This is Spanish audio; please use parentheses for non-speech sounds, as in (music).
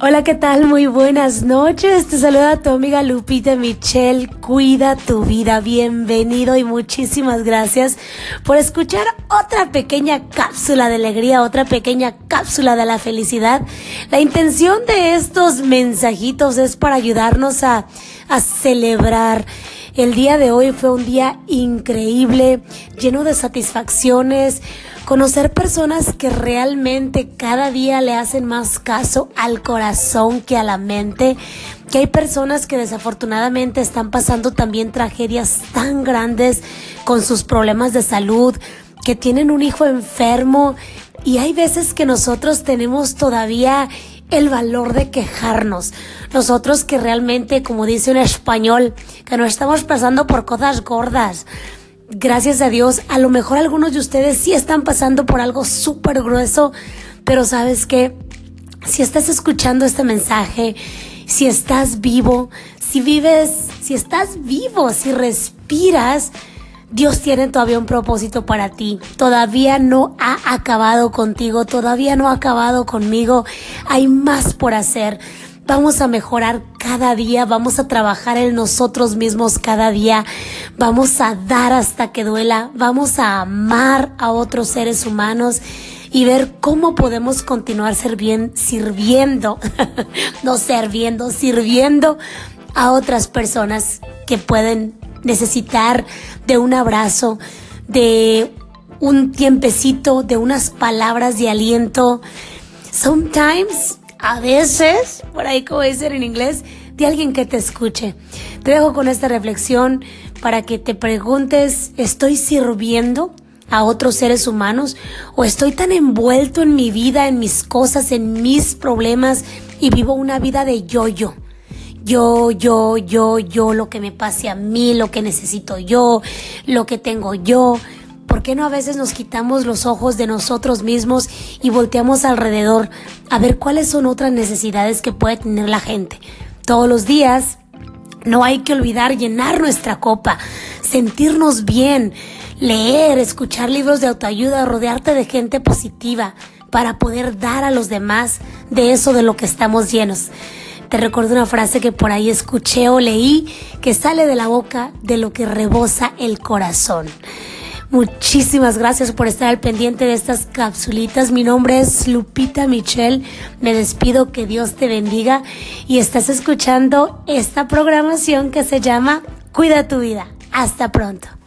Hola, ¿qué tal? Muy buenas noches. Te saluda tu amiga Lupita Michelle. Cuida tu vida. Bienvenido y muchísimas gracias por escuchar otra pequeña cápsula de alegría, otra pequeña cápsula de la felicidad. La intención de estos mensajitos es para ayudarnos a, a celebrar. El día de hoy fue un día increíble, lleno de satisfacciones Conocer personas que realmente cada día le hacen más caso al corazón que a la mente. Que hay personas que desafortunadamente están pasando también tragedias tan grandes con sus problemas de salud, que tienen un hijo enfermo. Y hay veces que nosotros tenemos todavía el valor de quejarnos. Nosotros que realmente, como dice un español, que no estamos pasando por cosas gordas gracias a Dios, a lo mejor algunos de ustedes sí están pasando por algo súper grueso, pero sabes que si estás escuchando este mensaje, si estás vivo, si vives, si estás vivo, si respiras, Dios tiene todavía un propósito para ti. Todavía no ha acabado contigo, todavía no ha acabado conmigo. Hay más por hacer. Vamos a mejorar cada día, vamos a trabajar en nosotros mismos cada día, vamos a dar hasta que duela, vamos a amar a otros seres humanos y ver cómo podemos continuar sirviendo, (laughs) no sirviendo, sirviendo a otras personas que pueden necesitar de un abrazo, de un tiempecito, de unas palabras de aliento. Sometimes a veces, por ahí como dicen en inglés, de alguien que te escuche. Te dejo con esta reflexión para que te preguntes, ¿estoy sirviendo a otros seres humanos? ¿O estoy tan envuelto en mi vida, en mis cosas, en mis problemas y vivo una vida de yo-yo? Yo, yo, yo, yo, lo que me pase a mí, lo que necesito yo, lo que tengo yo. ¿Por qué no a veces nos quitamos los ojos de nosotros mismos y volteamos alrededor a ver cuáles son otras necesidades que puede tener la gente? Todos los días no hay que olvidar llenar nuestra copa, sentirnos bien, leer, escuchar libros de autoayuda, rodearte de gente positiva para poder dar a los demás de eso de lo que estamos llenos. Te recuerdo una frase que por ahí escuché o leí que sale de la boca de lo que rebosa el corazón. Muchísimas gracias por estar al pendiente de estas capsulitas. Mi nombre es Lupita Michelle. Me despido, que Dios te bendiga y estás escuchando esta programación que se llama Cuida tu vida. Hasta pronto.